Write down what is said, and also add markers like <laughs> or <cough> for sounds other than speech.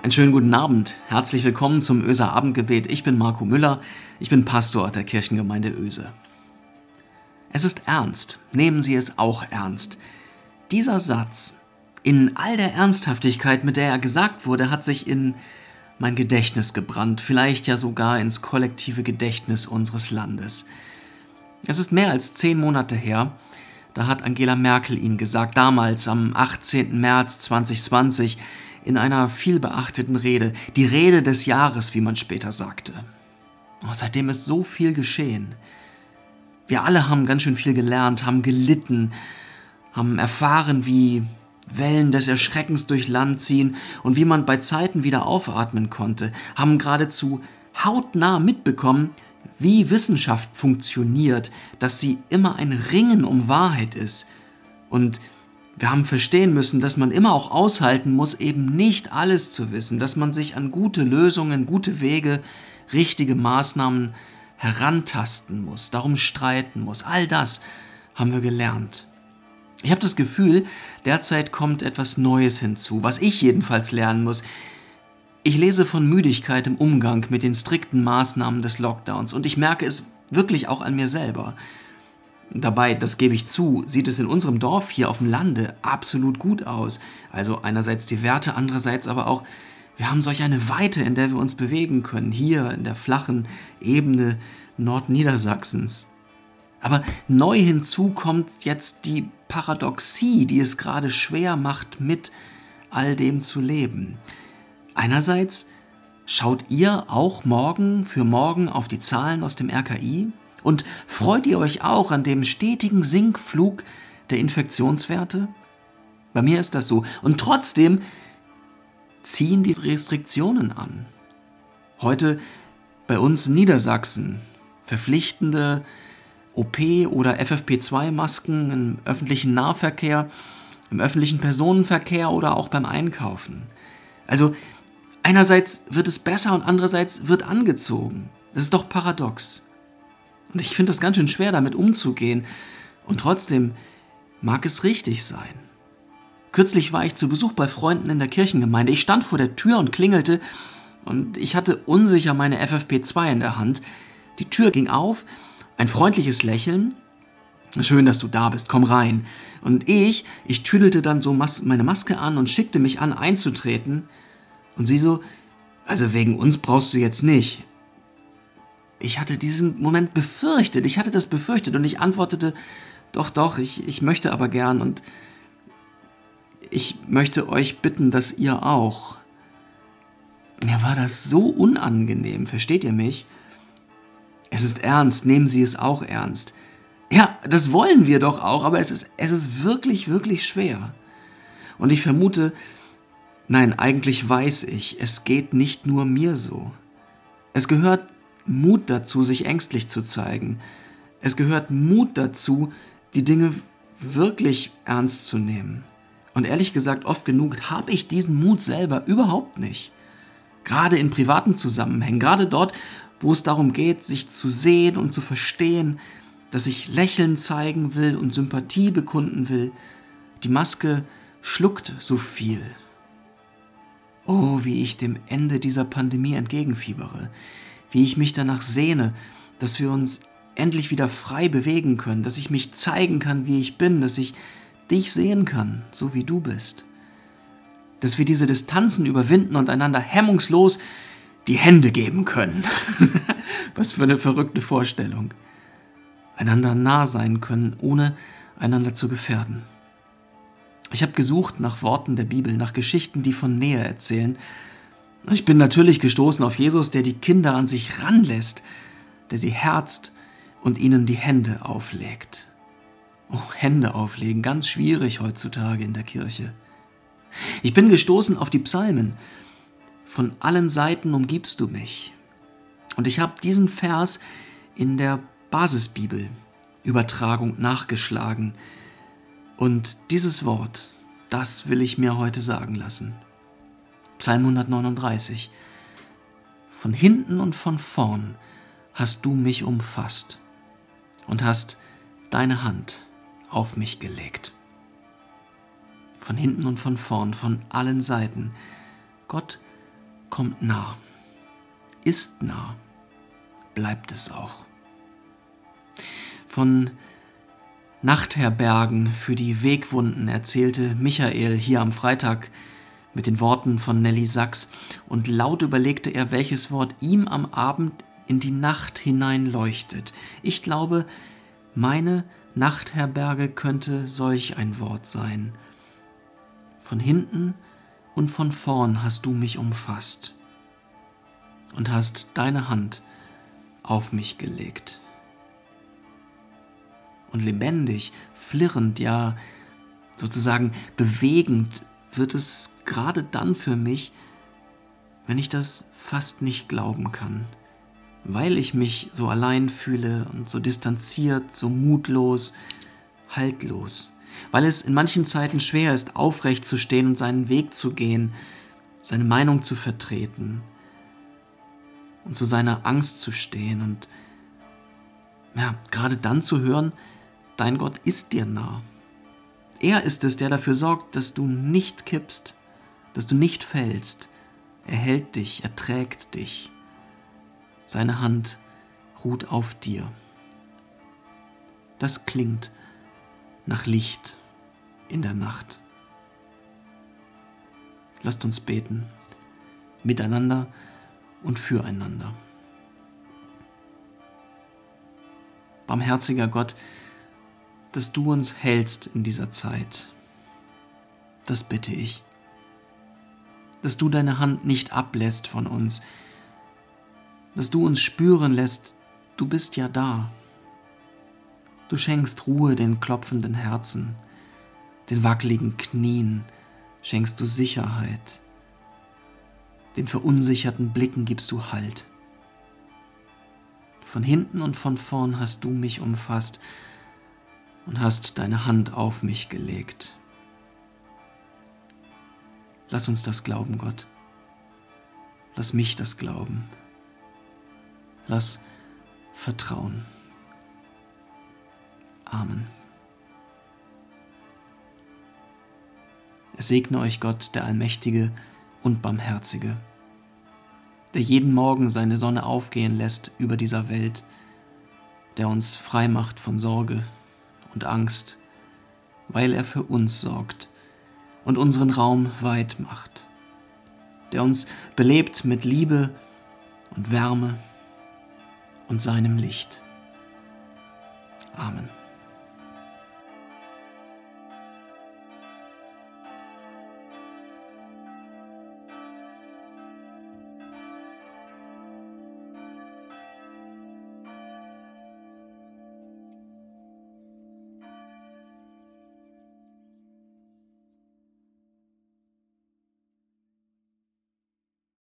Einen schönen guten Abend. Herzlich willkommen zum Öser Abendgebet. Ich bin Marco Müller. Ich bin Pastor der Kirchengemeinde Öse. Es ist ernst. Nehmen Sie es auch ernst. Dieser Satz, in all der Ernsthaftigkeit, mit der er gesagt wurde, hat sich in mein Gedächtnis gebrannt, vielleicht ja sogar ins kollektive Gedächtnis unseres Landes. Es ist mehr als zehn Monate her, da hat Angela Merkel ihn gesagt, damals am 18. März 2020 in einer vielbeachteten Rede, die Rede des Jahres, wie man später sagte. Oh, seitdem ist so viel geschehen. Wir alle haben ganz schön viel gelernt, haben gelitten, haben erfahren, wie Wellen des Erschreckens durch Land ziehen und wie man bei Zeiten wieder aufatmen konnte, haben geradezu hautnah mitbekommen, wie Wissenschaft funktioniert, dass sie immer ein Ringen um Wahrheit ist und wir haben verstehen müssen, dass man immer auch aushalten muss, eben nicht alles zu wissen, dass man sich an gute Lösungen, gute Wege, richtige Maßnahmen herantasten muss, darum streiten muss. All das haben wir gelernt. Ich habe das Gefühl, derzeit kommt etwas Neues hinzu, was ich jedenfalls lernen muss. Ich lese von Müdigkeit im Umgang mit den strikten Maßnahmen des Lockdowns und ich merke es wirklich auch an mir selber. Dabei, das gebe ich zu, sieht es in unserem Dorf hier auf dem Lande absolut gut aus. Also einerseits die Werte, andererseits aber auch, wir haben solch eine Weite, in der wir uns bewegen können, hier in der flachen Ebene Nordniedersachsens. Aber neu hinzu kommt jetzt die Paradoxie, die es gerade schwer macht, mit all dem zu leben. Einerseits schaut ihr auch morgen für morgen auf die Zahlen aus dem RKI und freut ihr euch auch an dem stetigen Sinkflug der Infektionswerte? Bei mir ist das so. Und trotzdem ziehen die Restriktionen an. Heute bei uns in Niedersachsen verpflichtende OP- oder FFP2-Masken im öffentlichen Nahverkehr, im öffentlichen Personenverkehr oder auch beim Einkaufen. Also einerseits wird es besser und andererseits wird angezogen. Das ist doch paradox. Und ich finde das ganz schön schwer, damit umzugehen. Und trotzdem mag es richtig sein. Kürzlich war ich zu Besuch bei Freunden in der Kirchengemeinde. Ich stand vor der Tür und klingelte und ich hatte unsicher meine FFP2 in der Hand. Die Tür ging auf, ein freundliches Lächeln. Schön, dass du da bist, komm rein. Und ich, ich tüdelte dann so meine Maske an und schickte mich an, einzutreten. Und sie so, also wegen uns brauchst du jetzt nicht ich hatte diesen Moment befürchtet. Ich hatte das befürchtet und ich antwortete, doch, doch, ich, ich möchte aber gern und ich möchte euch bitten, dass ihr auch. Mir war das so unangenehm, versteht ihr mich? Es ist ernst, nehmen Sie es auch ernst. Ja, das wollen wir doch auch, aber es ist, es ist wirklich, wirklich schwer. Und ich vermute, nein, eigentlich weiß ich, es geht nicht nur mir so. Es gehört Mut dazu, sich ängstlich zu zeigen. Es gehört Mut dazu, die Dinge wirklich ernst zu nehmen. Und ehrlich gesagt, oft genug habe ich diesen Mut selber überhaupt nicht. Gerade in privaten Zusammenhängen, gerade dort, wo es darum geht, sich zu sehen und zu verstehen, dass ich Lächeln zeigen will und Sympathie bekunden will. Die Maske schluckt so viel. Oh, wie ich dem Ende dieser Pandemie entgegenfiebere wie ich mich danach sehne, dass wir uns endlich wieder frei bewegen können, dass ich mich zeigen kann, wie ich bin, dass ich dich sehen kann, so wie du bist. Dass wir diese Distanzen überwinden und einander hemmungslos die Hände geben können. <laughs> Was für eine verrückte Vorstellung. Einander nah sein können, ohne einander zu gefährden. Ich habe gesucht nach Worten der Bibel, nach Geschichten, die von Nähe erzählen, ich bin natürlich gestoßen auf Jesus, der die Kinder an sich ranlässt, der sie herzt und ihnen die Hände auflegt. Oh, Hände auflegen, ganz schwierig heutzutage in der Kirche. Ich bin gestoßen auf die Psalmen. Von allen Seiten umgibst du mich. Und ich habe diesen Vers in der Basisbibel Übertragung nachgeschlagen. Und dieses Wort, das will ich mir heute sagen lassen. Psalm 139. Von hinten und von vorn hast du mich umfasst und hast deine Hand auf mich gelegt. Von hinten und von vorn, von allen Seiten. Gott kommt nah, ist nah, bleibt es auch. Von Nachtherbergen für die Wegwunden erzählte Michael hier am Freitag mit den Worten von Nelly Sachs und laut überlegte er, welches Wort ihm am Abend in die Nacht hinein leuchtet. Ich glaube, meine Nachtherberge könnte solch ein Wort sein. Von hinten und von vorn hast du mich umfasst und hast deine Hand auf mich gelegt. Und lebendig, flirrend, ja sozusagen bewegend wird es gerade dann für mich, wenn ich das fast nicht glauben kann, weil ich mich so allein fühle und so distanziert, so mutlos, haltlos, weil es in manchen Zeiten schwer ist, aufrecht zu stehen und seinen Weg zu gehen, seine Meinung zu vertreten und zu seiner Angst zu stehen. Und ja, gerade dann zu hören, dein Gott ist dir nah. Er ist es, der dafür sorgt, dass du nicht kippst, dass du nicht fällst. Er hält dich, er trägt dich. Seine Hand ruht auf dir. Das klingt nach Licht in der Nacht. Lasst uns beten, miteinander und füreinander. Barmherziger Gott, dass du uns hältst in dieser Zeit. Das bitte ich. Dass du deine Hand nicht ablässt von uns. Dass du uns spüren lässt, du bist ja da. Du schenkst Ruhe den klopfenden Herzen, den wackeligen Knien schenkst du Sicherheit. Den verunsicherten Blicken gibst du Halt. Von hinten und von vorn hast du mich umfasst und hast deine Hand auf mich gelegt. Lass uns das glauben, Gott. Lass mich das glauben. Lass vertrauen. Amen. Es segne euch Gott, der Allmächtige und Barmherzige, der jeden Morgen seine Sonne aufgehen lässt über dieser Welt, der uns frei macht von Sorge und Angst, weil er für uns sorgt und unseren Raum weit macht, der uns belebt mit Liebe und Wärme und seinem Licht. Amen.